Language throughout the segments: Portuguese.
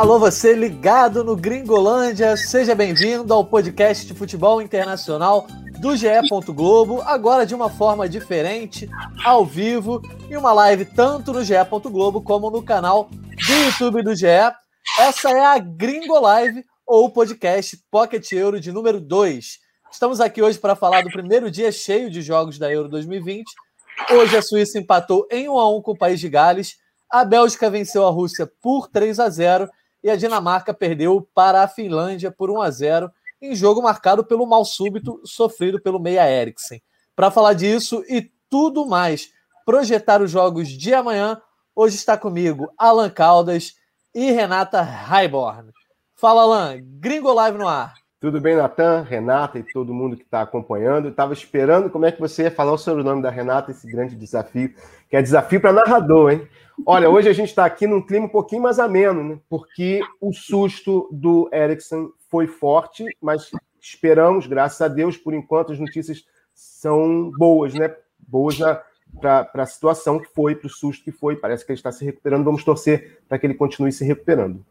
Alô, você ligado no Gringolândia, seja bem-vindo ao podcast de futebol internacional do GE. Globo, agora de uma forma diferente, ao vivo, em uma live tanto no GE. Globo como no canal do YouTube do GE. Essa é a Gringo Live, ou podcast Pocket Euro de número 2. Estamos aqui hoje para falar do primeiro dia cheio de jogos da Euro 2020. Hoje a Suíça empatou em 1 a 1 com o País de Gales, a Bélgica venceu a Rússia por 3 a 0 e a Dinamarca perdeu para a Finlândia por 1 a 0 em jogo marcado pelo mal súbito sofrido pelo Meia Eriksen. Para falar disso e tudo mais, projetar os jogos de amanhã, hoje está comigo Alan Caldas e Renata Raiborn. Fala, Alan, Gringo Live no ar. Tudo bem, Natan, Renata e todo mundo que está acompanhando. Estava esperando como é que você ia falar o sobrenome da Renata, esse grande desafio, que é desafio para narrador, hein? Olha, hoje a gente está aqui num clima um pouquinho mais ameno, né? Porque o susto do Ericsson foi forte, mas esperamos, graças a Deus, por enquanto as notícias são boas, né? Boas para a situação que foi, para o susto que foi. Parece que ele está se recuperando. Vamos torcer para que ele continue se recuperando.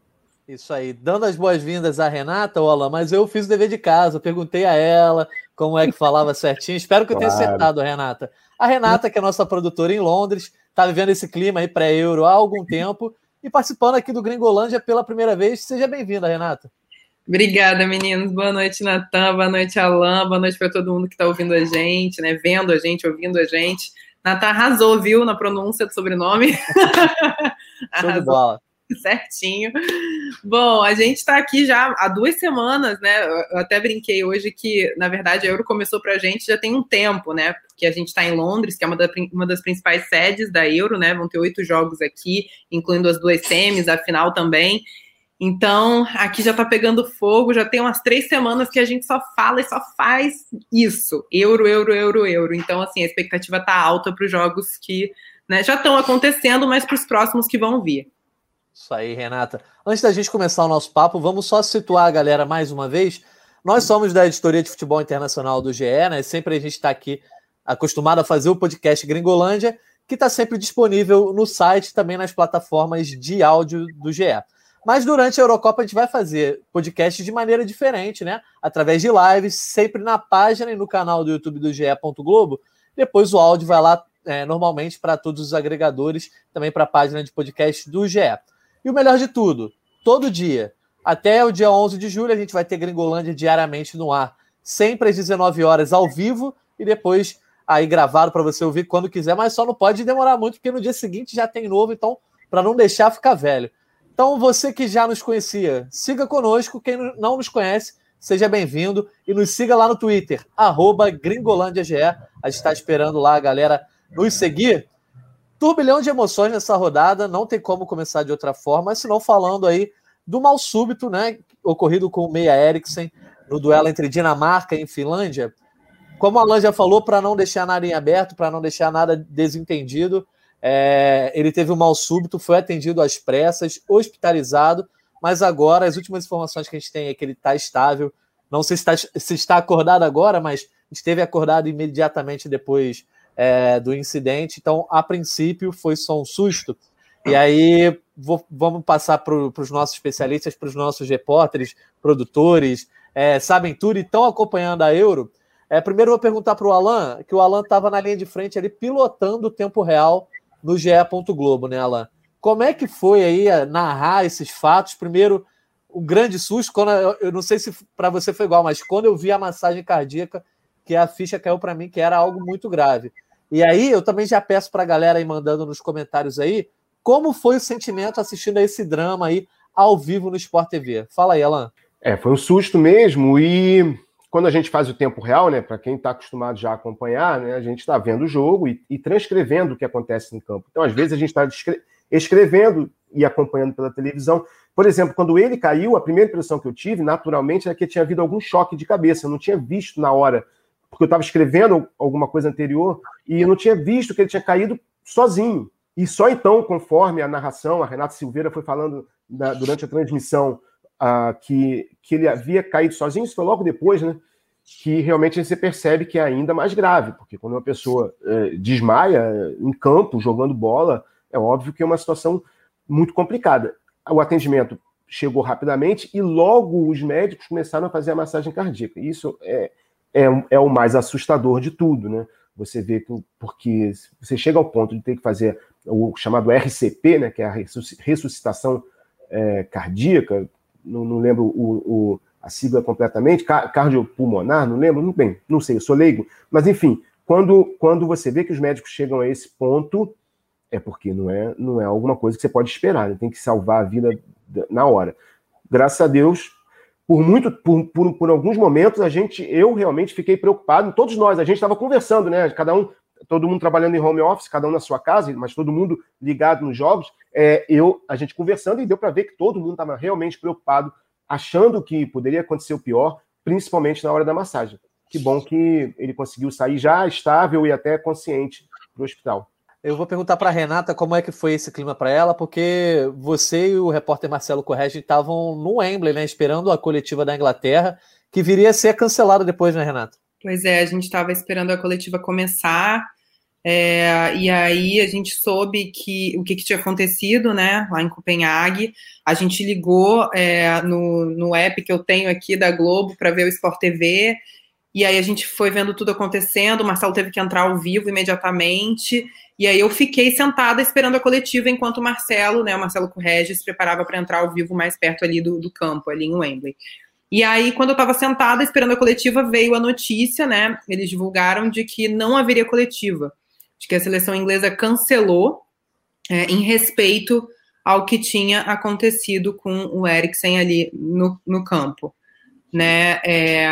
Isso aí, dando as boas-vindas à Renata, Ola, mas eu fiz o dever de casa, perguntei a ela como é que falava certinho. Espero que eu tenha acertado, Renata. A Renata, que é nossa produtora em Londres, está vivendo esse clima aí pré-euro há algum tempo e participando aqui do Gringolândia pela primeira vez. Seja bem-vinda, Renata. Obrigada, meninos. Boa noite, Natan. Boa noite, Alain. Boa noite para todo mundo que está ouvindo a gente, né? Vendo a gente, ouvindo a gente. Natan arrasou, viu, na pronúncia do sobrenome. Show de bola. certinho. Bom, a gente está aqui já há duas semanas, né? Eu até brinquei hoje que, na verdade, a Euro começou para a gente já tem um tempo, né? Porque a gente está em Londres, que é uma, da, uma, das principais sedes da Euro, né? Vão ter oito jogos aqui, incluindo as duas semis, a final também. Então, aqui já está pegando fogo, já tem umas três semanas que a gente só fala e só faz isso: euro, euro, euro, euro. Então, assim, a expectativa está alta para os jogos que né, já estão acontecendo, mas para os próximos que vão vir. Isso aí, Renata. Antes da gente começar o nosso papo, vamos só situar a galera mais uma vez. Nós somos da editoria de futebol internacional do GE, né? Sempre a gente está aqui acostumado a fazer o podcast Gringolândia, que está sempre disponível no site também nas plataformas de áudio do GE. Mas durante a Eurocopa a gente vai fazer podcast de maneira diferente, né? Através de lives, sempre na página e no canal do YouTube do GE. Globo. Depois o áudio vai lá é, normalmente para todos os agregadores, também para a página de podcast do GE. E o melhor de tudo, todo dia, até o dia 11 de julho, a gente vai ter Gringolândia diariamente no ar, sempre às 19 horas ao vivo e depois aí gravado para você ouvir quando quiser, mas só não pode demorar muito, porque no dia seguinte já tem novo, então, para não deixar ficar velho. Então, você que já nos conhecia, siga conosco. Quem não nos conhece, seja bem-vindo e nos siga lá no Twitter, GringolândiaGE. A gente está esperando lá a galera nos seguir turbilhão de emoções nessa rodada, não tem como começar de outra forma, senão falando aí do mal súbito, né, ocorrido com o Meia Eriksen no duelo entre Dinamarca e Finlândia. Como a Alan já falou, para não deixar nada em aberto, para não deixar nada desentendido, é, ele teve um mal súbito, foi atendido às pressas, hospitalizado, mas agora as últimas informações que a gente tem é que ele está estável. Não sei se está, se está acordado agora, mas esteve acordado imediatamente depois é, do incidente. Então, a princípio, foi só um susto. E aí, vou, vamos passar para os nossos especialistas, para os nossos repórteres, produtores, é, sabem tudo e estão acompanhando a Euro. É, primeiro, vou perguntar para o Alan, que o Alan estava na linha de frente ali, pilotando o tempo real no GE. Globo, né, Alan? Como é que foi aí narrar esses fatos? Primeiro, um grande susto, quando eu, eu não sei se para você foi igual, mas quando eu vi a massagem cardíaca, que a ficha caiu para mim que era algo muito grave. E aí eu também já peço para a galera aí mandando nos comentários aí como foi o sentimento assistindo a esse drama aí ao vivo no Sport TV. Fala aí, Alan. É, foi um susto mesmo e quando a gente faz o tempo real, né, para quem está acostumado já a acompanhar, né, a gente está vendo o jogo e, e, transcrevendo o que acontece no campo. Então, às vezes, a gente está escrevendo e acompanhando pela televisão. Por exemplo, quando ele caiu, a primeira impressão que eu tive, naturalmente, era que tinha havido algum choque de cabeça. Eu não tinha visto na hora porque eu estava escrevendo alguma coisa anterior e eu não tinha visto que ele tinha caído sozinho. E só então, conforme a narração, a Renata Silveira foi falando na, durante a transmissão uh, que, que ele havia caído sozinho, isso foi logo depois, né? Que realmente você percebe que é ainda mais grave, porque quando uma pessoa uh, desmaia em campo, jogando bola, é óbvio que é uma situação muito complicada. O atendimento chegou rapidamente e logo os médicos começaram a fazer a massagem cardíaca. Isso é, é, é o mais assustador de tudo, né? Você vê que, porque você chega ao ponto de ter que fazer o chamado RCP, né, que é a ressuscitação é, cardíaca, não, não lembro o, o, a sigla completamente, cardiopulmonar, não lembro, não, bem, não sei, eu sou leigo, mas enfim, quando, quando você vê que os médicos chegam a esse ponto, é porque não é, não é alguma coisa que você pode esperar, né? tem que salvar a vida na hora. Graças a Deus, por muito, por, por, por alguns momentos, a gente, eu realmente fiquei preocupado, todos nós, a gente estava conversando, né? Cada um, todo mundo trabalhando em home office, cada um na sua casa, mas todo mundo ligado nos jogos. É, eu, a gente conversando e deu para ver que todo mundo estava realmente preocupado, achando que poderia acontecer o pior, principalmente na hora da massagem. Que bom que ele conseguiu sair já estável e até consciente para o hospital. Eu vou perguntar para Renata como é que foi esse clima para ela, porque você e o repórter Marcelo Correge estavam no Wembley, né, esperando a coletiva da Inglaterra, que viria a ser cancelada depois, né, Renata? Pois é, a gente estava esperando a coletiva começar, é, e aí a gente soube que o que, que, tinha acontecido, né, lá em Copenhague. A gente ligou é, no, no app que eu tenho aqui da Globo para ver o Sport TV, e aí a gente foi vendo tudo acontecendo. O Marcelo teve que entrar ao vivo imediatamente. E aí eu fiquei sentada esperando a coletiva enquanto o Marcelo, né, o Marcelo Corregis, se preparava para entrar ao vivo mais perto ali do, do campo, ali em Wembley. E aí, quando eu estava sentada esperando a coletiva, veio a notícia, né? Eles divulgaram de que não haveria coletiva, de que a seleção inglesa cancelou é, em respeito ao que tinha acontecido com o Eriksen ali no, no campo, né? É,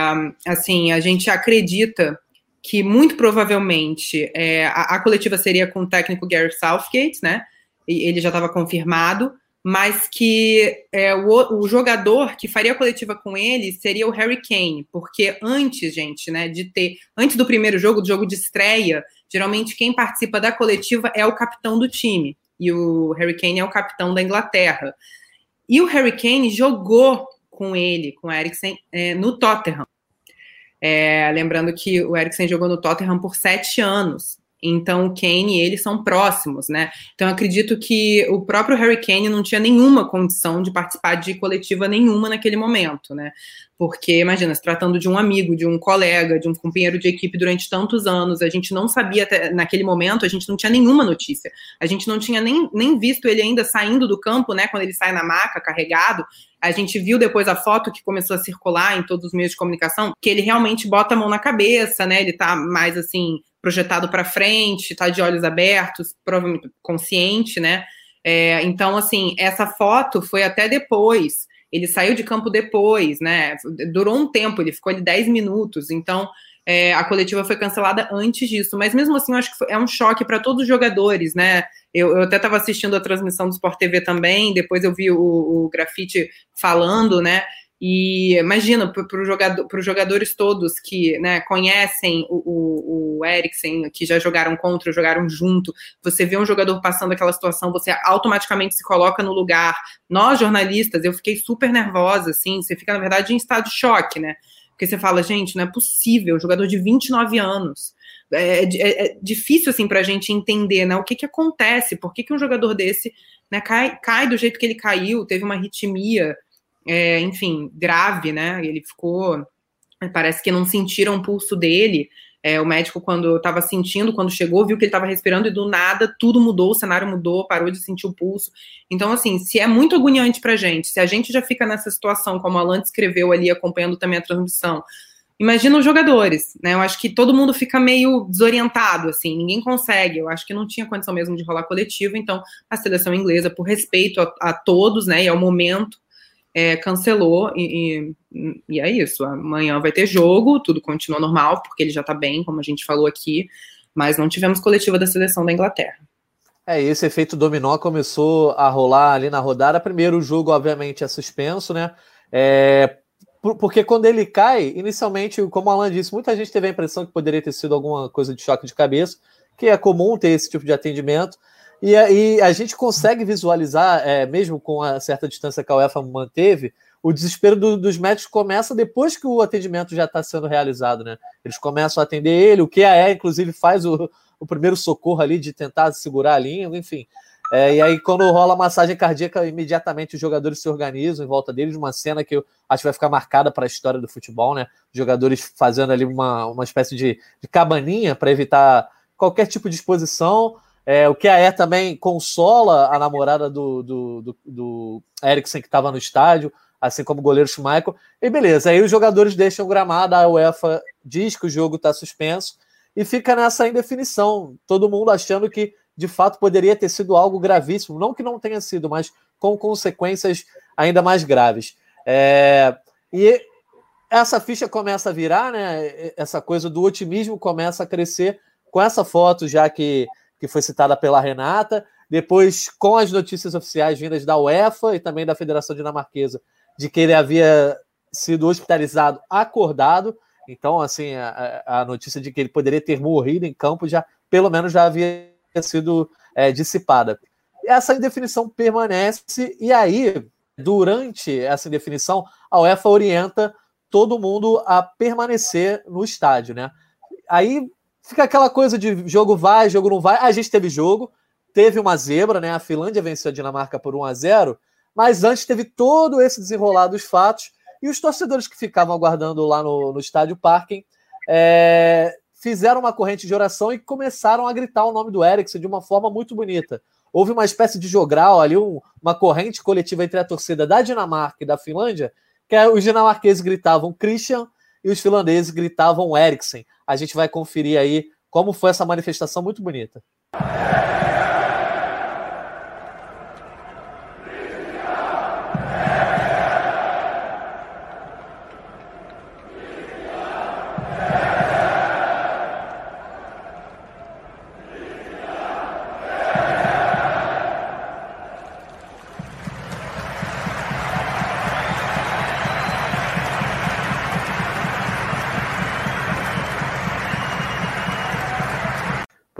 assim, a gente acredita que muito provavelmente é, a, a, coletiva seria com o técnico Gary Southgate, né? E ele já estava confirmado, mas que é, o, o, jogador que faria a coletiva com ele seria o Harry Kane, porque antes, gente, né, de ter antes do primeiro jogo, do jogo de estreia, geralmente quem participa da coletiva é o capitão do time e o Harry Kane é o capitão da Inglaterra. E o Harry Kane jogou com ele, com o Eriksen, é, no Tottenham. É, lembrando que o Eriksen jogou no Tottenham por sete anos. Então o Kane e ele são próximos, né? Então acredito que o próprio Harry Kane não tinha nenhuma condição de participar de coletiva nenhuma naquele momento, né? Porque imagina, se tratando de um amigo, de um colega, de um companheiro de equipe durante tantos anos, a gente não sabia até naquele momento, a gente não tinha nenhuma notícia. A gente não tinha nem, nem visto ele ainda saindo do campo, né? Quando ele sai na maca carregado, a gente viu depois a foto que começou a circular em todos os meios de comunicação, que ele realmente bota a mão na cabeça, né? Ele tá mais assim projetado para frente, está de olhos abertos, provavelmente consciente, né? É, então, assim, essa foto foi até depois. Ele saiu de campo depois, né? Durou um tempo, ele ficou ali 10 minutos. Então, é, a coletiva foi cancelada antes disso. Mas mesmo assim, eu acho que é um choque para todos os jogadores, né? Eu, eu até estava assistindo a transmissão do Sport TV também, depois eu vi o, o Grafite falando, né? E imagina para jogador, os jogadores todos que né, conhecem o, o, o Eriksen, que já jogaram contra, jogaram junto, você vê um jogador passando aquela situação, você automaticamente se coloca no lugar. Nós, jornalistas, eu fiquei super nervosa, assim, você fica, na verdade, em estado de choque, né? Porque você fala, gente, não é possível, jogador de 29 anos. É, é, é difícil, assim, para a gente entender, né? O que que acontece, por que, que um jogador desse né, cai, cai do jeito que ele caiu, teve uma arritmia, é, enfim, grave, né? Ele ficou. Parece que não sentiram o pulso dele. É, o médico, quando estava sentindo, quando chegou, viu que ele estava respirando e do nada tudo mudou, o cenário mudou, parou de sentir o pulso. Então, assim, se é muito agoniante para gente, se a gente já fica nessa situação, como a Alan escreveu ali, acompanhando também a transmissão, imagina os jogadores, né? Eu acho que todo mundo fica meio desorientado, assim, ninguém consegue. Eu acho que não tinha condição mesmo de rolar coletivo, então a seleção inglesa, por respeito a, a todos, né, e ao momento, é, cancelou e, e, e, é isso. Amanhã vai ter jogo, tudo continua normal, porque ele já tá bem, como a gente falou aqui, mas não tivemos coletiva da seleção da Inglaterra. É, esse efeito dominó começou a rolar ali na rodada. Primeiro o jogo, obviamente, é suspenso, né? É, porque quando ele cai, inicialmente, como o Alan disse, muita gente teve a impressão que poderia ter sido alguma coisa de choque de cabeça, que é comum ter esse tipo de atendimento. E, e a gente consegue visualizar, é, mesmo com a certa distância que a UEFA manteve, o desespero do, dos médicos começa depois que o atendimento já está sendo realizado, né? Eles começam a atender ele, o QAE, inclusive, faz o, o primeiro socorro ali de tentar segurar a língua, enfim. É, e aí, quando rola massagem cardíaca, imediatamente os jogadores se organizam em volta deles, uma cena que eu acho que vai ficar marcada para a história do futebol, né? Jogadores fazendo ali uma, uma espécie de, de cabaninha para evitar qualquer tipo de exposição. É, o que a é também consola a namorada do, do, do, do Eriksen, que estava no estádio, assim como o goleiro Schmeichel. E beleza, aí os jogadores deixam o gramado, a UEFA diz que o jogo está suspenso e fica nessa indefinição. Todo mundo achando que de fato poderia ter sido algo gravíssimo, não que não tenha sido, mas com consequências ainda mais graves. É, e essa ficha começa a virar, né? Essa coisa do otimismo começa a crescer com essa foto já que, que foi citada pela Renata, depois com as notícias oficiais vindas da UEFA e também da Federação Dinamarquesa de que ele havia sido hospitalizado acordado. Então, assim, a, a notícia de que ele poderia ter morrido em campo já, pelo menos, já havia sido é, dissipada. Essa indefinição permanece, e aí, durante essa indefinição, a UEFA orienta todo mundo a permanecer no estádio, né? Aí fica aquela coisa de jogo vai, jogo não vai. A gente teve jogo, teve uma zebra, né? A Finlândia venceu a Dinamarca por 1 a 0 mas antes teve todo esse desenrolar dos fatos e os torcedores que ficavam aguardando lá no, no estádio Parking é, fizeram uma corrente de oração e começaram a gritar o nome do Eriksen de uma forma muito bonita. Houve uma espécie de jogral ali, um, uma corrente coletiva entre a torcida da Dinamarca e da Finlândia, que é, os dinamarqueses gritavam Christian e os finlandeses gritavam Eriksen. A gente vai conferir aí como foi essa manifestação muito bonita.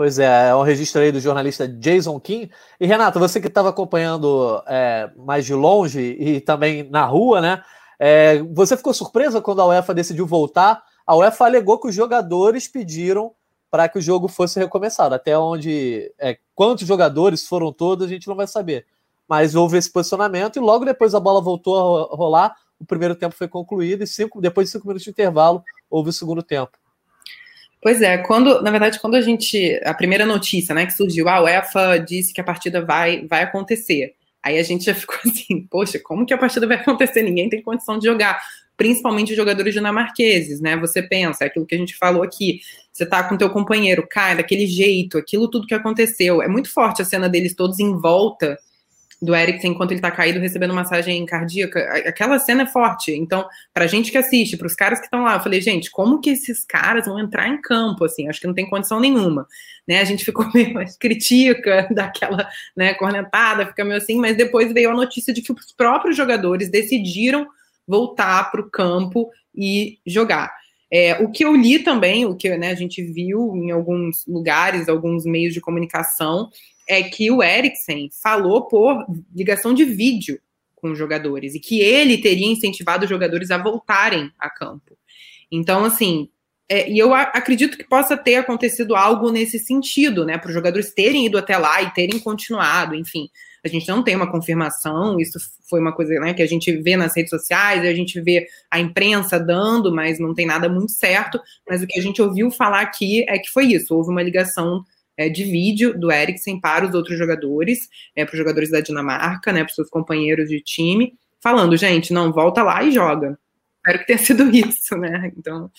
Pois é, é um registro aí do jornalista Jason Kim. E Renato, você que estava acompanhando é, mais de longe e também na rua, né? É, você ficou surpresa quando a UEFA decidiu voltar? A UEFA alegou que os jogadores pediram para que o jogo fosse recomeçado. Até onde. É, quantos jogadores foram todos, a gente não vai saber. Mas houve esse posicionamento e logo depois a bola voltou a rolar. O primeiro tempo foi concluído e cinco, depois de cinco minutos de intervalo houve o segundo tempo. Pois é, quando, na verdade, quando a gente. A primeira notícia, né, que surgiu, a UEFA disse que a partida vai, vai acontecer. Aí a gente já ficou assim, poxa, como que a partida vai acontecer? Ninguém tem condição de jogar, principalmente os jogadores dinamarqueses, né? Você pensa, é aquilo que a gente falou aqui. Você tá com teu companheiro, cai daquele jeito, aquilo tudo que aconteceu. É muito forte a cena deles todos em volta do Eriksen enquanto ele tá caído recebendo massagem cardíaca. Aquela cena é forte. Então, pra gente que assiste, pros caras que estão lá, eu falei, gente, como que esses caras vão entrar em campo, assim? Acho que não tem condição nenhuma. Né? A gente ficou meio critica daquela né, cornetada, fica meio assim, mas depois veio a notícia de que os próprios jogadores decidiram voltar para o campo e jogar. É, o que eu li também, o que né, a gente viu em alguns lugares, alguns meios de comunicação, é que o Eriksen falou por ligação de vídeo com os jogadores e que ele teria incentivado os jogadores a voltarem a campo. Então, assim, é, e eu acredito que possa ter acontecido algo nesse sentido, né, para os jogadores terem ido até lá e terem continuado, enfim. A gente não tem uma confirmação, isso foi uma coisa né, que a gente vê nas redes sociais, a gente vê a imprensa dando, mas não tem nada muito certo. Mas o que a gente ouviu falar aqui é que foi isso: houve uma ligação é, de vídeo do Eriksen para os outros jogadores, é, para os jogadores da Dinamarca, né, para os seus companheiros de time, falando, gente, não, volta lá e joga. Espero que tenha sido isso, né? Então.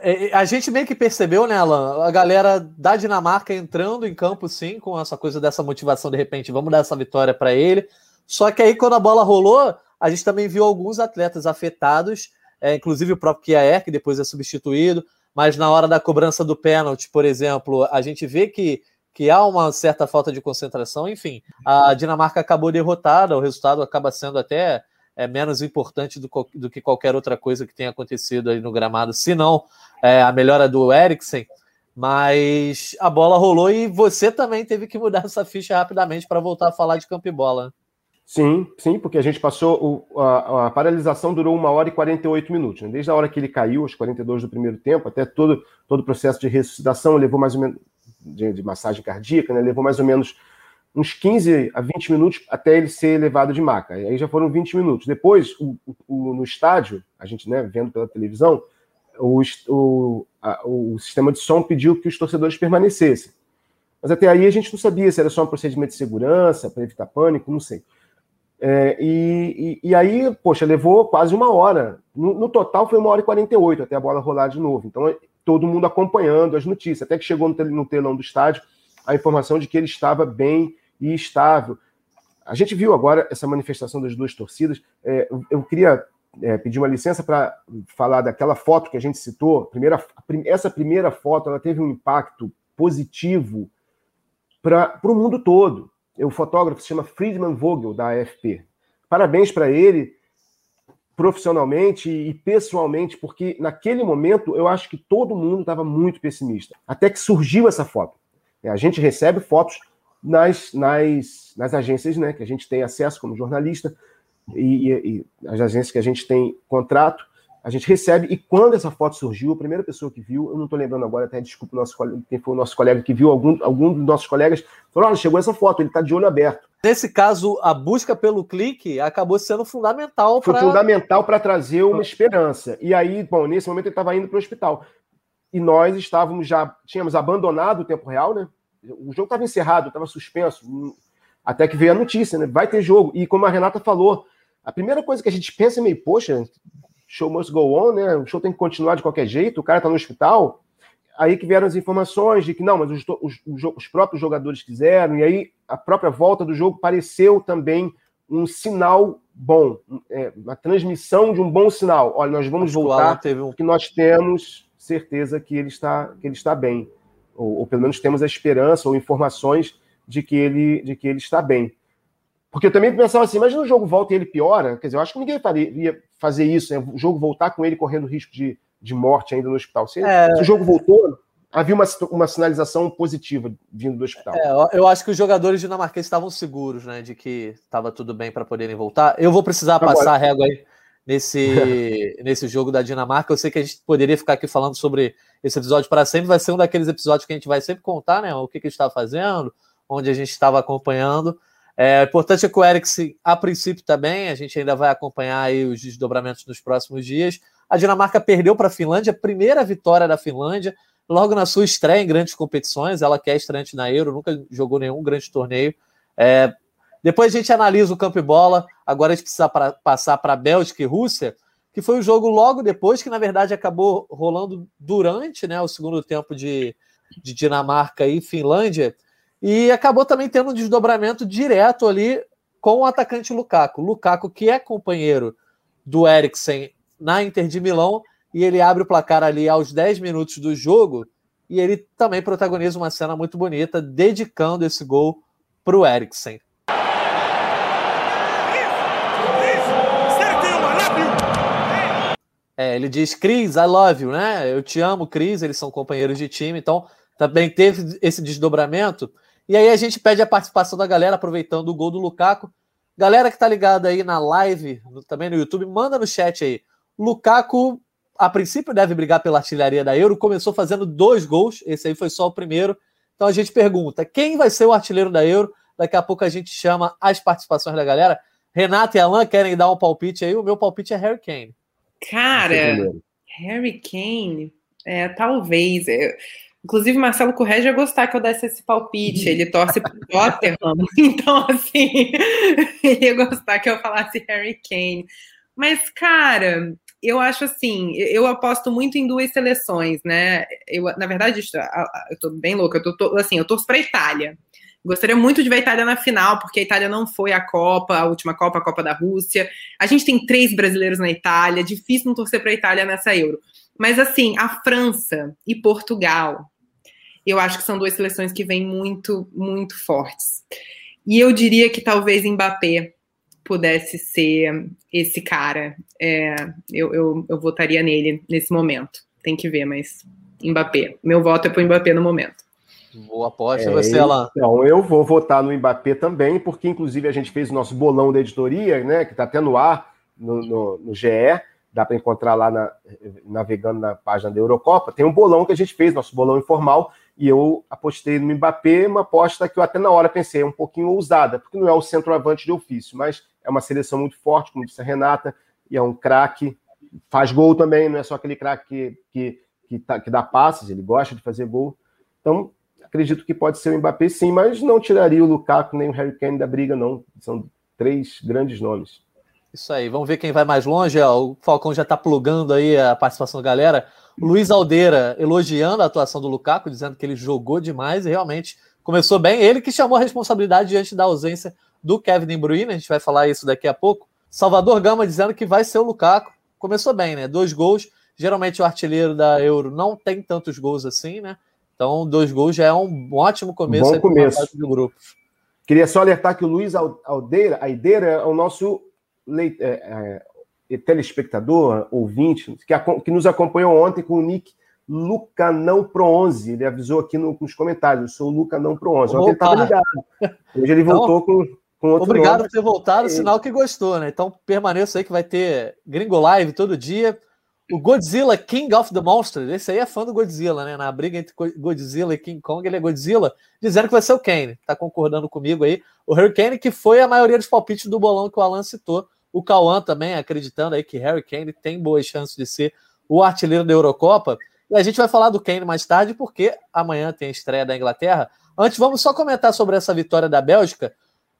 É, a gente meio que percebeu, né, Alan? A galera da Dinamarca entrando em campo, sim, com essa coisa dessa motivação, de repente, vamos dar essa vitória para ele. Só que aí, quando a bola rolou, a gente também viu alguns atletas afetados, é, inclusive o próprio Kiaer, que depois é substituído mas na hora da cobrança do pênalti, por exemplo, a gente vê que, que há uma certa falta de concentração. Enfim, a Dinamarca acabou derrotada, o resultado acaba sendo até é, menos importante do, do que qualquer outra coisa que tenha acontecido aí no gramado, se não é, a melhora do Eriksen. Mas a bola rolou e você também teve que mudar essa ficha rapidamente para voltar a falar de campo e bola. Sim, sim, porque a gente passou. O, a, a, paralisação durou uma hora e 48 minutos. Né? Desde a hora que ele caiu, aos 42 do primeiro tempo, até todo, todo o processo de ressuscitação levou mais ou menos. De, de massagem cardíaca, né? levou mais ou menos uns 15 a 20 minutos até ele ser levado de maca. Aí já foram 20 minutos. Depois, o, o, no estádio, a gente né, vendo pela televisão, o, o, a, o sistema de som pediu que os torcedores permanecessem. Mas até aí a gente não sabia se era só um procedimento de segurança, para evitar pânico, não sei. É, e, e, e, aí, poxa, levou quase uma hora. No, no, total foi uma hora e 48 até a bola rolar de novo. Então, todo mundo acompanhando as notícias. Até que chegou no, telão do estádio a informação de que ele estava bem e estável. A gente viu agora essa manifestação das duas torcidas. É, eu queria é, pedir uma licença para falar daquela foto que a gente citou. Primeira, essa primeira foto ela teve um impacto positivo para o mundo todo. O fotógrafo se chama Friedman Vogel, da AFP. Parabéns para ele, profissionalmente e pessoalmente, porque naquele momento eu acho que todo mundo estava muito pessimista. Até que surgiu essa foto. A gente recebe fotos nas, nas, nas agências né, que a gente tem acesso como jornalista e, e, e as agências que a gente tem contrato, a gente recebe, e quando essa foto surgiu, a primeira pessoa que viu, eu não estou lembrando agora, até desculpa nosso, quem foi o nosso colega que viu, algum, algum dos nossos colegas, falou: olha, chegou essa foto, ele está de olho aberto. Nesse caso, a busca pelo clique acabou sendo fundamental para. Foi fundamental para trazer uma esperança. E aí, bom, nesse momento ele estava indo para o hospital. E nós estávamos já, tínhamos abandonado o tempo real, né? O jogo estava encerrado, estava suspenso, até que veio a notícia, né? Vai ter jogo. E como a Renata falou, a primeira coisa que a gente pensa é meio, poxa, show must go on, né? O show tem que continuar de qualquer jeito, o cara está no hospital. Aí que vieram as informações de que não, mas os, os, os, próprios jogadores quiseram, e aí a própria volta do jogo pareceu também um sinal bom, é, uma transmissão de um bom sinal. Olha, nós vamos voltar, teve um... porque nós temos certeza que ele está, que ele está bem ou, ou, pelo menos temos a esperança ou informações de que ele, de que ele está bem. Porque eu também pensava assim, imagina o jogo volta e ele piora, quer dizer, eu acho que ninguém faria, ia fazer isso, né? o jogo voltar com ele correndo risco de, de morte ainda no hospital. Se, é... se o jogo voltou, havia uma, uma sinalização positiva vindo do hospital. É, eu acho que os jogadores dinamarqueses estavam seguros, né, de que estava tudo bem para poderem voltar. Eu vou precisar Agora... passar a régua aí nesse, nesse jogo da Dinamarca. Eu sei que a gente poderia ficar aqui falando sobre esse episódio para sempre. Vai ser um daqueles episódios que a gente vai sempre contar, né? O que, que a gente estava fazendo, onde a gente estava acompanhando. É importante é que o Eriksen, a princípio, também, a gente ainda vai acompanhar aí os desdobramentos nos próximos dias. A Dinamarca perdeu para a Finlândia, primeira vitória da Finlândia, logo na sua estreia em grandes competições. Ela que é estreante na Euro, nunca jogou nenhum grande torneio. É, depois a gente analisa o campo e bola. Agora a gente precisa pra, passar para Bélgica e Rússia, que foi o jogo logo depois, que na verdade acabou rolando durante né, o segundo tempo de, de Dinamarca e Finlândia. E acabou também tendo um desdobramento direto ali com o atacante Lukaku. Lukaku, que é companheiro do Eriksen na Inter de Milão, e ele abre o placar ali aos 10 minutos do jogo. E ele também protagoniza uma cena muito bonita, dedicando esse gol para o Eriksen. É, ele diz, Cris, I love you, né? Eu te amo, Cris, eles são companheiros de time, então também teve esse desdobramento. E aí a gente pede a participação da galera, aproveitando o gol do Lukaku. Galera que tá ligada aí na live, também no YouTube, manda no chat aí. Lukaku, a princípio, deve brigar pela artilharia da Euro, começou fazendo dois gols, esse aí foi só o primeiro. Então a gente pergunta: quem vai ser o artilheiro da Euro? Daqui a pouco a gente chama as participações da galera. Renato e Alan querem dar um palpite aí? O meu palpite é Harry Kane. Cara, Harry Kane, é, talvez. Eu, inclusive, Marcelo Correia ia gostar que eu desse esse palpite. Ele torce pro Tottenham. Então, assim, ele ia gostar que eu falasse Harry Kane. Mas, cara, eu acho assim, eu aposto muito em duas seleções, né? Eu, na verdade, eu tô bem louca, eu tô, assim, eu torço pra Itália. Gostaria muito de ver a Itália na final, porque a Itália não foi a Copa, a última Copa, a Copa da Rússia. A gente tem três brasileiros na Itália, difícil não torcer para a Itália nessa Euro. Mas assim, a França e Portugal, eu acho que são duas seleções que vêm muito, muito fortes. E eu diria que talvez Mbappé pudesse ser esse cara. É, eu, eu, eu votaria nele nesse momento. Tem que ver, mas Mbappé. Meu voto é para o Mbappé no momento. Boa aposta, é, você, Alan. Então, eu vou votar no Mbappé também, porque inclusive a gente fez o nosso bolão da editoria, né? Que está até no ar no, no, no GE. Dá para encontrar lá na, navegando na página da Eurocopa. Tem um bolão que a gente fez, nosso bolão informal, E eu apostei no Mbappé, uma aposta que eu até na hora pensei, é um pouquinho ousada, porque não é o centroavante de ofício, mas é uma seleção muito forte, como disse a Renata, e é um craque, faz gol também, não é só aquele craque que, que, que, tá, que dá passes, ele gosta de fazer gol. Então, acredito que pode ser o Mbappé sim, mas não tiraria o Lukaku nem o Harry Kane da briga, não. São três grandes nomes. Isso aí, vamos ver quem vai mais longe. O Falcão já está plugando aí a participação da galera. Luiz Aldeira elogiando a atuação do Lukaku, dizendo que ele jogou demais e realmente começou bem. Ele que chamou a responsabilidade diante da ausência do Kevin De Bruyne, a gente vai falar isso daqui a pouco. Salvador Gama dizendo que vai ser o Lukaku. Começou bem, né? Dois gols. Geralmente o artilheiro da Euro não tem tantos gols assim, né? Então, dois gols já é um ótimo começo. Bom começo. Do grupo. Queria só alertar que o Luiz Aldeira, Aideira é o nosso leit, é, é, telespectador, ouvinte, que, que, nos acompanhou ontem com o nick Luca Não Pro 11. Ele avisou aqui no, nos comentários: eu sou o Luca Não Pro 11. Ontem ele estava ligado. Hoje ele então, voltou com, com outro Obrigado nome. por ter voltado, é sinal que gostou, né? Então permaneça aí que vai ter Gringo Live todo dia. O Godzilla King of the Monsters, esse aí é fã do Godzilla, né? Na briga entre Godzilla e King Kong, ele é Godzilla, dizendo que vai ser o Kane. Tá concordando comigo aí. O Hurricane, que foi a maioria dos palpites do bolão que o Alan citou. O Cauã também acreditando aí que Harry Kane tem boas chances de ser o artilheiro da Eurocopa. E a gente vai falar do Kane mais tarde, porque amanhã tem a estreia da Inglaterra. Antes, vamos só comentar sobre essa vitória da Bélgica.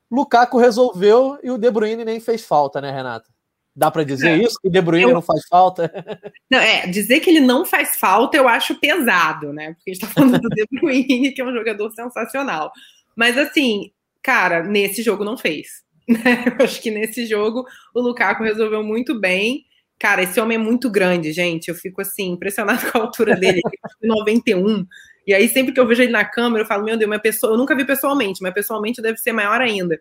Lukaku resolveu e o De Bruyne nem fez falta, né, Renata? Dá para dizer é. isso? Que De Bruyne eu... não faz falta? Não, é, dizer que ele não faz falta eu acho pesado, né? Porque a gente tá falando do De Bruyne, que é um jogador sensacional. Mas assim, cara, nesse jogo não fez. Né? Eu acho que nesse jogo o Lukaku resolveu muito bem. Cara, esse homem é muito grande, gente. Eu fico assim, impressionado com a altura dele, 91. E aí, sempre que eu vejo ele na câmera, eu falo, meu Deus, uma pessoa, eu nunca vi pessoalmente, mas pessoalmente deve ser maior ainda.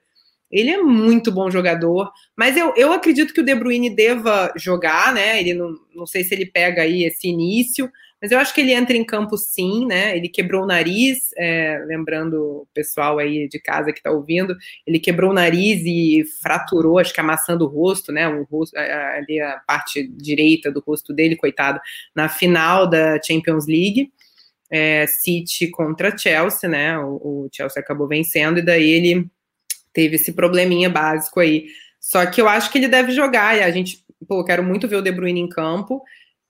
Ele é muito bom jogador, mas eu, eu acredito que o De Bruyne deva jogar, né? Ele não, não sei se ele pega aí esse início, mas eu acho que ele entra em campo sim, né? Ele quebrou o nariz, é, lembrando o pessoal aí de casa que tá ouvindo, ele quebrou o nariz e fraturou, acho que amassando o rosto, né? O rosto, ali a parte direita do rosto dele, coitado, na final da Champions League. É, City contra Chelsea, né? O, o Chelsea acabou vencendo, e daí ele teve esse probleminha básico aí. Só que eu acho que ele deve jogar, e a gente, pô, quero muito ver o De Bruyne em campo.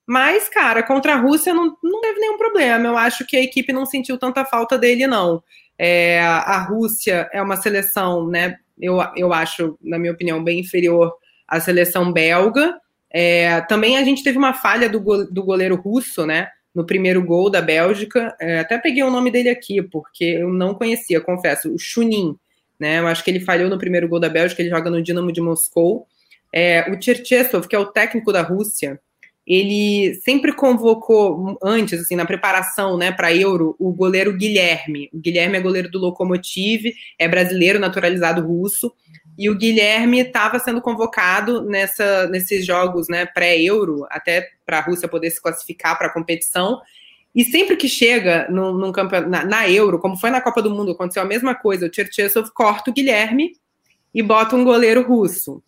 Mas, cara, contra a Rússia não, não teve nenhum problema. Eu acho que a equipe não sentiu tanta falta dele, não. É, a Rússia é uma seleção, né? Eu, eu acho, na minha opinião, bem inferior à seleção belga. É, também a gente teve uma falha do, go, do goleiro russo, né? No primeiro gol da Bélgica. É, até peguei o nome dele aqui, porque eu não conhecia, confesso. O Chunin né? Eu acho que ele falhou no primeiro gol da Bélgica, ele joga no Dinamo de Moscou. É, o Cherchesov, que é o técnico da Rússia, ele sempre convocou antes, assim, na preparação, né, para Euro, o goleiro Guilherme. O Guilherme é goleiro do Lokomotiv, é brasileiro naturalizado russo, e o Guilherme estava sendo convocado nessa, nesses jogos, né, pré-Euro, até para a Rússia poder se classificar para a competição. E sempre que chega num, num campeonato, na, na, Euro, como foi na Copa do Mundo, aconteceu a mesma coisa. O Cherchesov corta o Guilherme e bota um goleiro russo.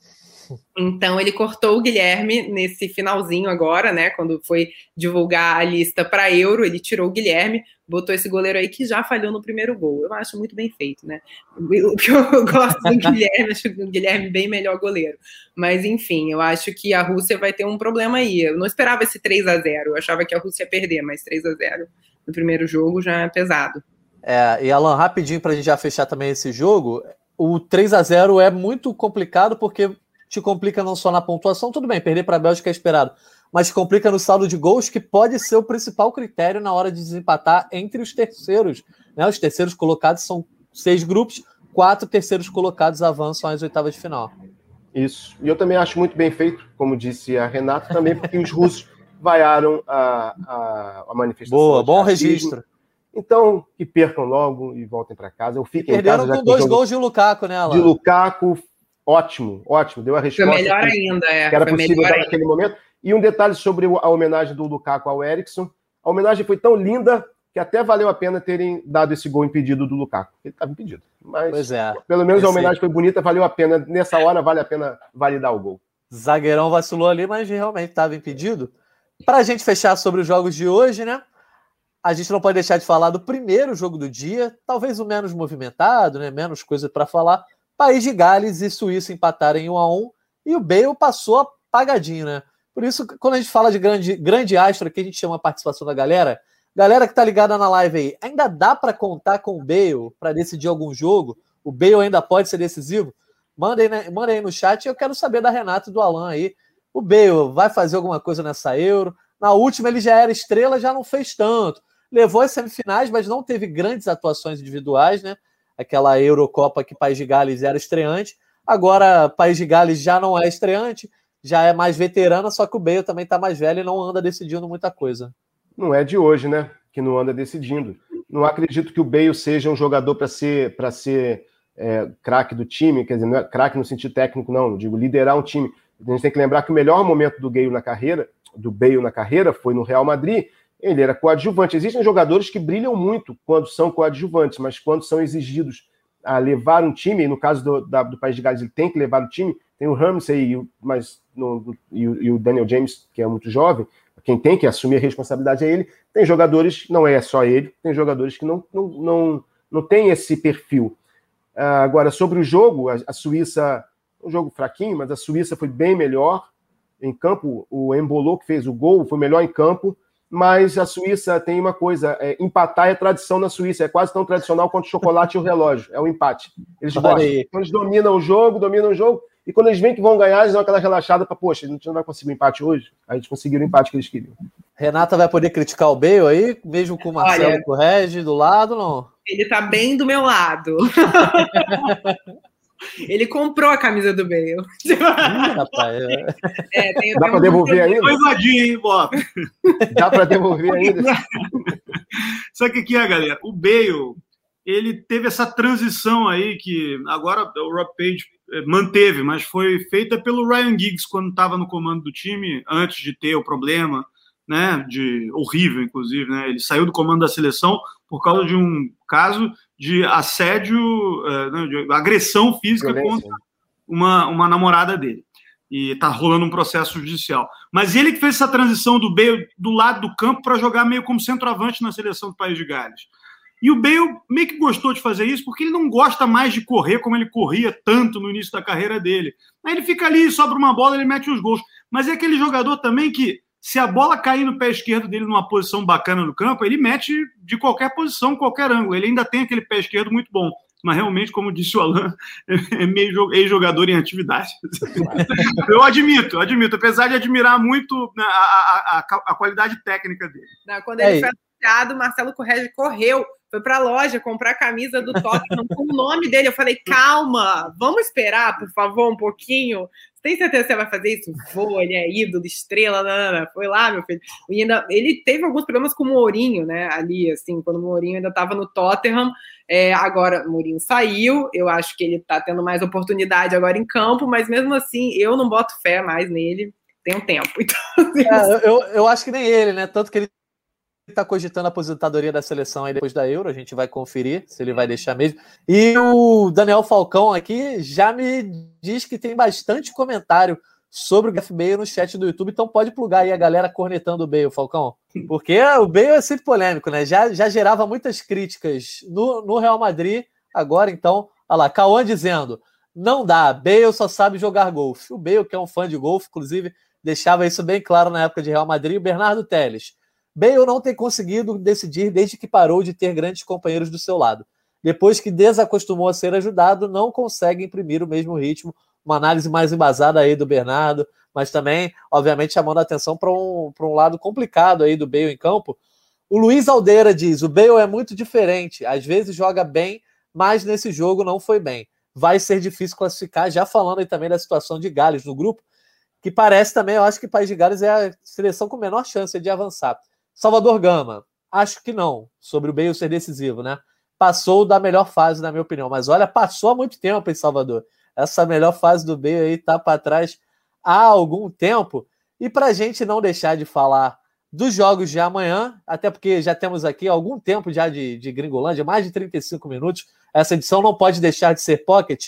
Então ele cortou o Guilherme nesse finalzinho agora, né? Quando foi divulgar a lista para Euro, ele tirou o Guilherme, botou esse goleiro aí que já falhou no primeiro gol. Eu acho muito bem feito, né? O que eu gosto do Guilherme, acho o Guilherme bem melhor goleiro. Mas enfim, eu acho que a Rússia vai ter um problema aí. Eu não esperava esse 3 a 0 Eu achava que a Rússia ia perder, mas 3 a 0 no primeiro jogo já é pesado. É, e Alan, rapidinho para a gente já fechar também esse jogo, o 3 a 0 é muito complicado porque te complica não só na pontuação, tudo bem, perder para a Bélgica é esperado, mas complica no saldo de gols, que pode ser o principal critério na hora de desempatar entre os terceiros. Né? Os terceiros colocados são seis grupos, quatro terceiros colocados avançam às oitavas de final. Isso. E eu também acho muito bem feito, como disse a Renata, também porque os russos vaiaram a, a, a manifestação. Boa, bom registro. Então, que percam logo e voltem para casa. Eu fico perderam com dois gols de Lukaku, né, Alan? De Lukaku, ótimo, ótimo, deu a resposta. Foi melhor que, ainda, é. Que era possível dar naquele momento. E um detalhe sobre a homenagem do Lukaku ao Erickson. A homenagem foi tão linda que até valeu a pena terem dado esse gol impedido do Lukaku. Ele estava impedido. Mas é. pelo menos a homenagem foi bonita, valeu a pena. Nessa hora vale a pena validar o gol. Zagueirão vacilou ali, mas realmente estava impedido. Para a gente fechar sobre os jogos de hoje, né? a gente não pode deixar de falar do primeiro jogo do dia, talvez o menos movimentado, né? Menos coisa para falar. País de Gales e Suíça empataram em 1 a 1 e o Bale passou apagadinho, né? Por isso, quando a gente fala de grande, grande astro aqui, a gente chama a participação da galera. Galera que tá ligada na live aí, ainda dá para contar com o Bale para decidir algum jogo? O Bale ainda pode ser decisivo? Manda aí, né? Manda aí no chat. Eu quero saber da Renata e do Alan aí. O Bale vai fazer alguma coisa nessa Euro? Na última ele já era estrela, já não fez tanto levou as semifinais, mas não teve grandes atuações individuais, né? Aquela Eurocopa que País de Gales era estreante. Agora, País de Gales já não é estreante, já é mais veterana, só que o Bale também está mais velho e não anda decidindo muita coisa. Não é de hoje, né? Que não anda decidindo. Não acredito que o Bale seja um jogador para ser para ser é, craque do time, quer dizer, não é craque no sentido técnico, não, digo liderar um time. A gente tem que lembrar que o melhor momento do Bale na carreira, do Bale na carreira, foi no Real Madrid, ele era coadjuvante. Existem jogadores que brilham muito quando são coadjuvantes, mas quando são exigidos a levar um time, no caso do, da, do País de Gales, ele tem que levar o time, tem o Ramsey e, mas no, e, o, e o Daniel James, que é muito jovem, quem tem que assumir a responsabilidade é ele. Tem jogadores, não é só ele, tem jogadores que não, não, não, não tem esse perfil. Uh, agora, sobre o jogo, a, a, Suíça, um jogo fraquinho, mas a Suíça foi bem melhor em campo. O Embolou, que fez o gol, foi melhor em campo mas a Suíça tem uma coisa: é, empatar é tradição na Suíça, é quase tão tradicional quanto o chocolate e o relógio, é o empate. Eles gostam. Então, eles dominam o jogo, dominam o jogo, e quando eles veem que vão ganhar, eles dão aquela relaxada para, poxa, a gente não vai conseguir o um empate hoje. Aí eles conseguiram o empate que eles queriam. Renata vai poder criticar o Bale aí, mesmo com o Marcelo e com o Regi do lado, não? Ele tá bem do meu lado. Ele comprou a camisa do Bale. Ih, rapaz. É, tem, Dá para devolver ainda? Foi invadir, hein, Bob? Dá para devolver ainda? Sabe o que é, galera? O Bale, ele teve essa transição aí que agora o Rob Page eh, manteve, mas foi feita pelo Ryan Giggs quando estava no comando do time, antes de ter o problema, né, de horrível, inclusive, né? Ele saiu do comando da seleção por causa de um caso de assédio, uh, de agressão física Violência. contra uma, uma namorada dele. E está rolando um processo judicial. Mas ele que fez essa transição do Bale do lado do campo para jogar meio como centroavante na seleção do País de Gales. E o Bale meio que gostou de fazer isso porque ele não gosta mais de correr como ele corria tanto no início da carreira dele. Aí ele fica ali, sobra uma bola, ele mete os gols. Mas é aquele jogador também que se a bola cair no pé esquerdo dele numa posição bacana no campo, ele mete de qualquer posição, qualquer ângulo. Ele ainda tem aquele pé esquerdo muito bom. Mas realmente, como disse o Alan, é meio ex-jogador em atividade. eu admito, admito, apesar de admirar muito né, a, a, a, a qualidade técnica dele. Não, quando ele é. foi anunciado, Marcelo Correia correu foi para a loja comprar a camisa do Tottenham com o nome dele. Eu falei, calma, vamos esperar, por favor, um pouquinho. Tem certeza que você vai fazer isso? Vou, ele é ídolo, estrela, não, foi lá, meu filho. E ainda, ele teve alguns problemas com o Mourinho, né? Ali, assim, quando o Mourinho ainda estava no Tottenham. É, agora, o Mourinho saiu, eu acho que ele está tendo mais oportunidade agora em campo, mas mesmo assim, eu não boto fé mais nele tem um tempo. Então, assim, é, eu, eu acho que nem ele, né? Tanto que ele está cogitando a aposentadoria da seleção aí depois da Euro, a gente vai conferir se ele vai deixar mesmo. E o Daniel Falcão aqui já me diz que tem bastante comentário sobre o Gareth Bale no chat do YouTube, então pode plugar aí a galera cornetando o Bale, Falcão. Porque o Bale é sempre polêmico, né? Já, já gerava muitas críticas no, no Real Madrid, agora então, olha lá, Cauã dizendo, não dá, Bale só sabe jogar golfe. O Bale, que é um fã de golfe, inclusive, deixava isso bem claro na época de Real Madrid, o Bernardo Teles. Bale não tem conseguido decidir desde que parou de ter grandes companheiros do seu lado. Depois que desacostumou a ser ajudado, não consegue imprimir o mesmo ritmo. Uma análise mais embasada aí do Bernardo, mas também, obviamente, chamando a atenção para um, um lado complicado aí do Bale em campo. O Luiz Aldeira diz: o Bale é muito diferente, às vezes joga bem, mas nesse jogo não foi bem. Vai ser difícil classificar, já falando aí também da situação de Gales no grupo, que parece também, eu acho que o País de Gales é a seleção com menor chance de avançar. Salvador Gama, acho que não, sobre o Bale ser decisivo, né? Passou da melhor fase, na minha opinião. Mas olha, passou há muito tempo em Salvador. Essa melhor fase do Bale aí tá para trás há algum tempo. E para a gente não deixar de falar dos jogos de amanhã, até porque já temos aqui algum tempo já de, de Gringolândia, mais de 35 minutos. Essa edição não pode deixar de ser pocket.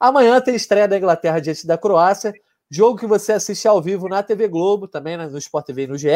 Amanhã tem estreia da Inglaterra diante da Croácia, jogo que você assiste ao vivo na TV Globo, também né, no Sport TV e no GE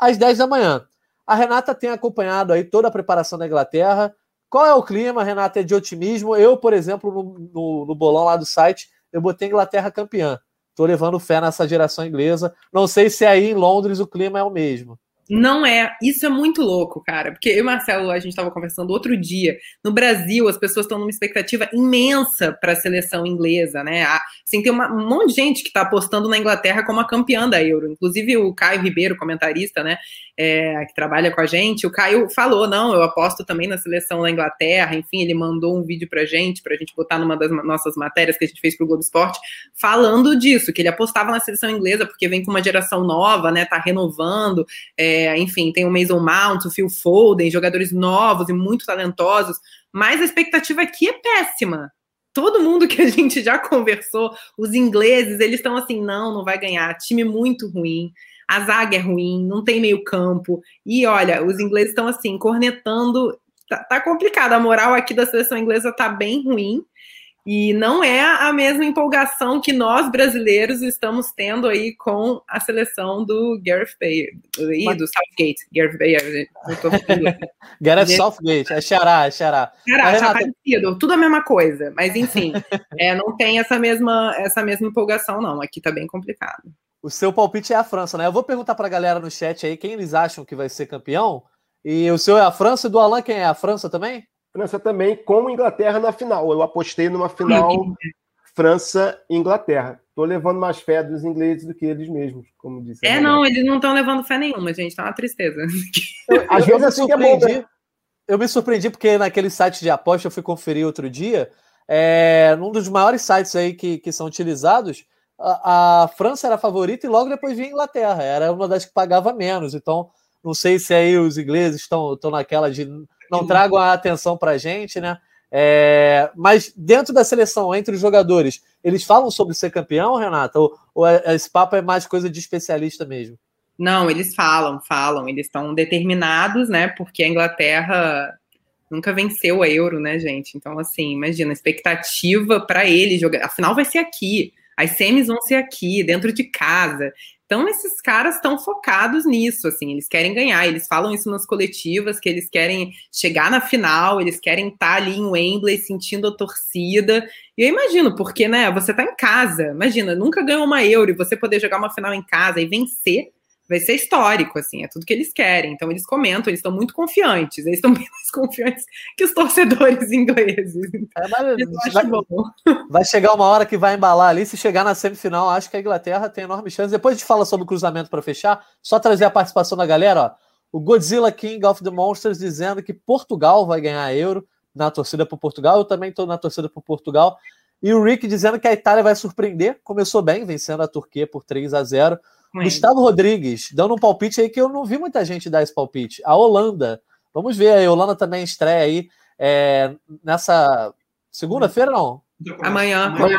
às 10 da manhã. A Renata tem acompanhado aí toda a preparação da Inglaterra. Qual é o clima, Renata? É de otimismo? Eu, por exemplo, no, no, no bolão lá do site, eu botei Inglaterra campeã. Estou levando fé nessa geração inglesa. Não sei se aí em Londres o clima é o mesmo. Não é. Isso é muito louco, cara. Porque eu e Marcelo, a gente estava conversando outro dia. No Brasil, as pessoas estão numa expectativa imensa para a seleção inglesa, né? Assim, tem uma, um monte de gente que está apostando na Inglaterra como a campeã da Euro. Inclusive o Caio Ribeiro, comentarista, né? É, que trabalha com a gente. O Caio falou: não, eu aposto também na seleção da Inglaterra. Enfim, ele mandou um vídeo pra gente, pra gente botar numa das nossas matérias que a gente fez pro Globo Esporte, falando disso, que ele apostava na seleção inglesa porque vem com uma geração nova, né? Tá renovando. É, é, enfim, tem o Mason Mount, o Phil Foden, jogadores novos e muito talentosos, mas a expectativa aqui é péssima. Todo mundo que a gente já conversou, os ingleses, eles estão assim, não, não vai ganhar, time muito ruim, a zaga é ruim, não tem meio campo, e olha, os ingleses estão assim, cornetando, tá, tá complicado, a moral aqui da seleção inglesa tá bem ruim, e não é a mesma empolgação que nós brasileiros estamos tendo aí com a seleção do Gareth Bale, e do Southgate. Gareth Bale, Gareth Southgate, é Xará, é Xará. Xará, tá parecido, tudo a mesma coisa, mas enfim, é, não tem essa mesma, essa mesma empolgação não, aqui tá bem complicado. O seu palpite é a França, né? Eu vou perguntar pra galera no chat aí quem eles acham que vai ser campeão, e o seu é a França e do Alan quem é? A França também? França também com Inglaterra na final. Eu apostei numa final França e Inglaterra. Estou levando mais fé dos ingleses do que eles mesmos, como disse. É, não, eles não estão levando fé nenhuma, gente. Tá uma tristeza. Às vezes assim é bom, né? Eu me surpreendi porque naquele site de aposta eu fui conferir outro dia. É, num dos maiores sites aí que, que são utilizados, a, a França era a favorita e logo depois vinha a Inglaterra. Era uma das que pagava menos. Então, não sei se aí os ingleses estão naquela de não tragam a atenção para a gente, né? É, mas dentro da seleção, entre os jogadores, eles falam sobre ser campeão, Renata? Ou, ou é, esse papo é mais coisa de especialista mesmo? Não, eles falam, falam, eles estão determinados, né? Porque a Inglaterra nunca venceu a Euro, né, gente? Então, assim, imagina, a expectativa para ele jogar. Afinal, vai ser aqui. As semis vão ser aqui, dentro de casa. Então, esses caras estão focados nisso, assim, eles querem ganhar, eles falam isso nas coletivas, que eles querem chegar na final, eles querem estar tá ali em Wembley sentindo a torcida. E eu imagino, porque, né, você tá em casa, imagina, nunca ganhou uma Euro e você poder jogar uma final em casa e vencer, vai ser histórico, assim, é tudo que eles querem. Então eles comentam, eles estão muito confiantes, eles estão bem mais confiantes que os torcedores ingleses. É, mas, vai, vai, chegar uma hora que vai embalar ali, se chegar na semifinal, acho que a Inglaterra tem enorme chance. Depois a gente fala sobre o cruzamento para fechar, só trazer a participação da galera, ó. O Godzilla King of the Monsters dizendo que Portugal vai ganhar a Euro na torcida por Portugal, eu também estou na torcida por Portugal. E o Rick dizendo que a Itália vai surpreender, começou bem, vencendo a Turquia por 3 a 0 Gustavo Rodrigues, dando um palpite aí que eu não vi muita gente dar esse palpite. A Holanda. Vamos ver aí. A Holanda também estreia aí é, nessa segunda-feira, não? Amanhã, amanhã,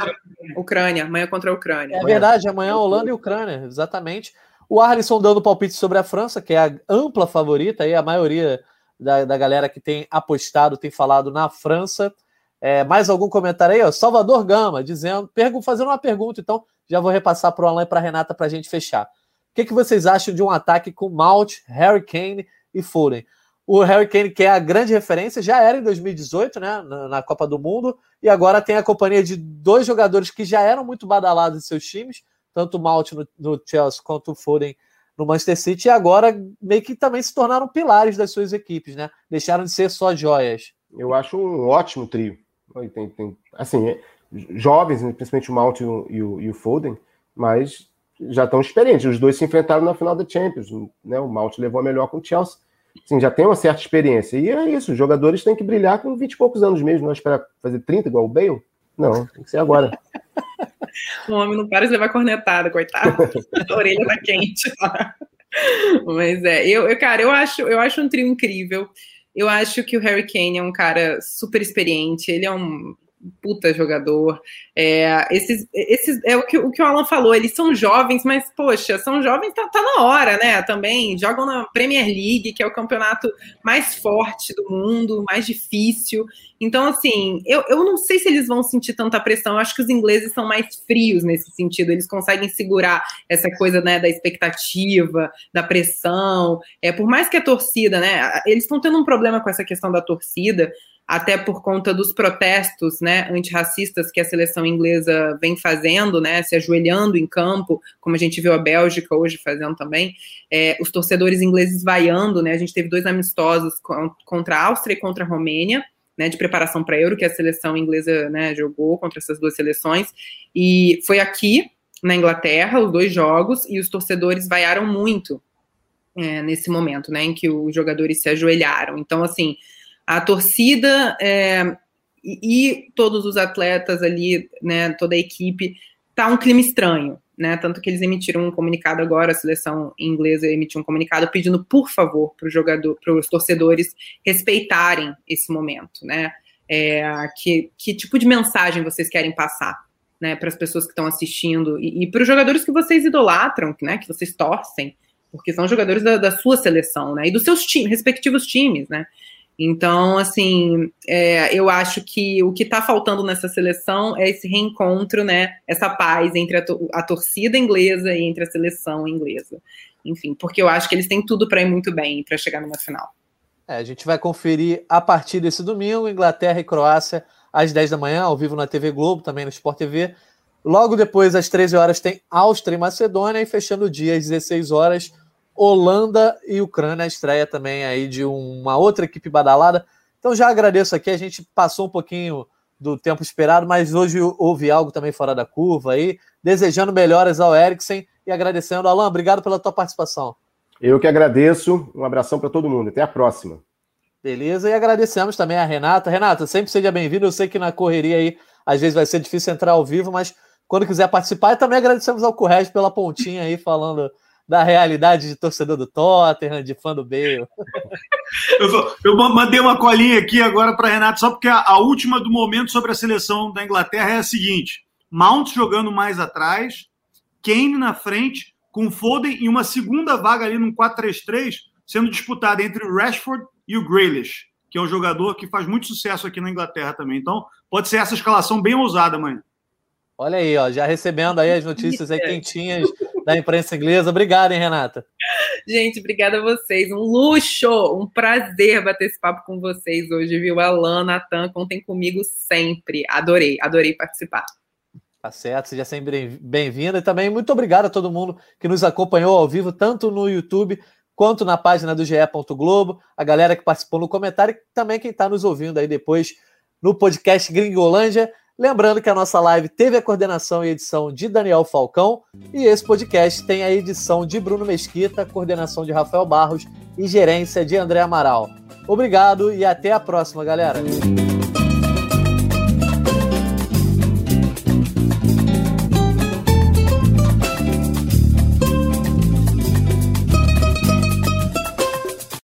Ucrânia. Amanhã contra a Ucrânia. É verdade, amanhã Holanda e Ucrânia, exatamente. O Arlisson dando palpite sobre a França, que é a ampla favorita, aí a maioria da, da galera que tem apostado tem falado na França. É, mais algum comentário aí? Ó? Salvador Gama dizendo, fazendo uma pergunta, então já vou repassar para o Alan e para a Renata para a gente fechar. O que, que vocês acham de um ataque com Mount, Harry Kane e Foden? O Harry Kane, que é a grande referência, já era em 2018, né, na, Copa do Mundo, e agora tem a companhia de dois jogadores que já eram muito badalados em seus times, tanto o Mount no, no Chelsea quanto o Foden no Manchester City, e agora meio que também se tornaram pilares das suas equipes, né? Deixaram de ser só joias. Eu acho um ótimo trio. Tem, tem, assim, jovens, né, principalmente o Mount e o, e o, Foden, mas já estão experientes. Os dois se enfrentaram na final da Champions. Né? O Mount levou a melhor com o Chelsea. Assim, já tem uma certa experiência. E é isso, os jogadores têm que brilhar com 20 e poucos anos mesmo, não esperar fazer 30 igual o Bale. Não, tem que ser agora. o homem não para de levar cornetada, coitado. a orelha tá quente. Mas é, eu, eu, cara, eu acho, eu acho um trio incrível. Eu acho que o Harry Kane é um cara super experiente, ele é um puta jogador. É, esses, esses, é o que, o que o Alan falou, eles são jovens, mas, poxa, são jovens, tá, tá na hora, né? Também jogam na Premier League, que é o campeonato mais forte do mundo, mais difícil. Então, assim, eu, eu não sei se eles vão sentir tanta pressão. Eu acho que os ingleses são mais frios nesse sentido. Eles conseguem segurar essa coisa né, da expectativa, da pressão. É, por mais que a torcida, né? Eles estão tendo um problema com essa questão da torcida, até por conta dos protestos né, antirracistas que a seleção inglesa vem fazendo, né, se ajoelhando em campo, como a gente viu a Bélgica hoje fazendo também, é, os torcedores ingleses vaiando, né, a gente teve dois amistosos contra a Áustria e contra a Romênia, né, de preparação para Euro, que a seleção inglesa né, jogou contra essas duas seleções, e foi aqui, na Inglaterra, os dois jogos, e os torcedores vaiaram muito é, nesse momento, né, em que os jogadores se ajoelharam. Então, assim, a torcida é, e, e, todos os atletas ali, né, toda a equipe, tá um clima estranho, né? Tanto que eles emitiram um comunicado agora, a seleção inglesa emitiu um comunicado pedindo, por favor, para os torcedores respeitarem esse momento, né? É, que, que tipo de mensagem vocês querem passar, né, para as pessoas que estão assistindo e, e para os jogadores que vocês idolatram, né, que vocês torcem, porque são jogadores da, da sua seleção, né, e dos seus time, respectivos times, né? Então, assim, é, eu acho que o que está faltando nessa seleção é esse reencontro, né? Essa paz entre a, to a, torcida inglesa e entre a seleção inglesa. Enfim, porque eu acho que eles têm tudo para ir muito bem para chegar numa final. É, a gente vai conferir a partir desse domingo, Inglaterra e Croácia, às 10 da manhã, ao vivo na TV Globo, também no Sport TV. Logo depois, às 13 horas, tem Áustria e Macedônia, e fechando o dia às 16 horas, Holanda e Ucrânia, a estreia também aí de uma outra equipe badalada. Então já agradeço aqui, a gente passou um pouquinho do tempo esperado, mas hoje houve algo também fora da curva aí. Desejando melhoras ao Eriksen e agradecendo. Alan, obrigado pela tua participação. Eu que agradeço. Um abração para todo mundo. Até a próxima. Beleza, e agradecemos também a Renata. Renata, sempre seja bem-vinda. Eu sei que na correria aí às vezes vai ser difícil entrar ao vivo, mas quando quiser participar, e também agradecemos ao Correge pela pontinha aí falando da realidade de torcedor do Tottenham, de fã do Bale. Eu, eu mandei uma colinha aqui agora para Renato, só porque a, a, última do momento sobre a seleção da Inglaterra é a seguinte: Mount jogando mais atrás, Kane na frente, com Foden e uma segunda vaga ali no 4-3-3 sendo disputada entre o Rashford e o Grealish, que é um jogador que faz muito sucesso aqui na Inglaterra também. Então, pode ser essa escalação bem ousada amanhã. Olha aí, ó, já recebendo aí as notícias aí quentinhas da imprensa inglesa. Obrigado, hein, Renata? Gente, obrigada a vocês. Um luxo, um prazer bater esse papo com vocês hoje, viu? Alan, Natan, contem comigo sempre. Adorei, adorei participar. Tá certo, seja sempre bem-vinda. E também muito obrigado a todo mundo que nos acompanhou ao vivo, tanto no YouTube quanto na página do GE. Globo, a galera que participou no comentário e também quem está nos ouvindo aí depois no podcast Gringolândia. Lembrando que a nossa live teve a coordenação e edição de Daniel Falcão e esse podcast tem a edição de Bruno Mesquita, coordenação de Rafael Barros e gerência de André Amaral. Obrigado e até a próxima, galera.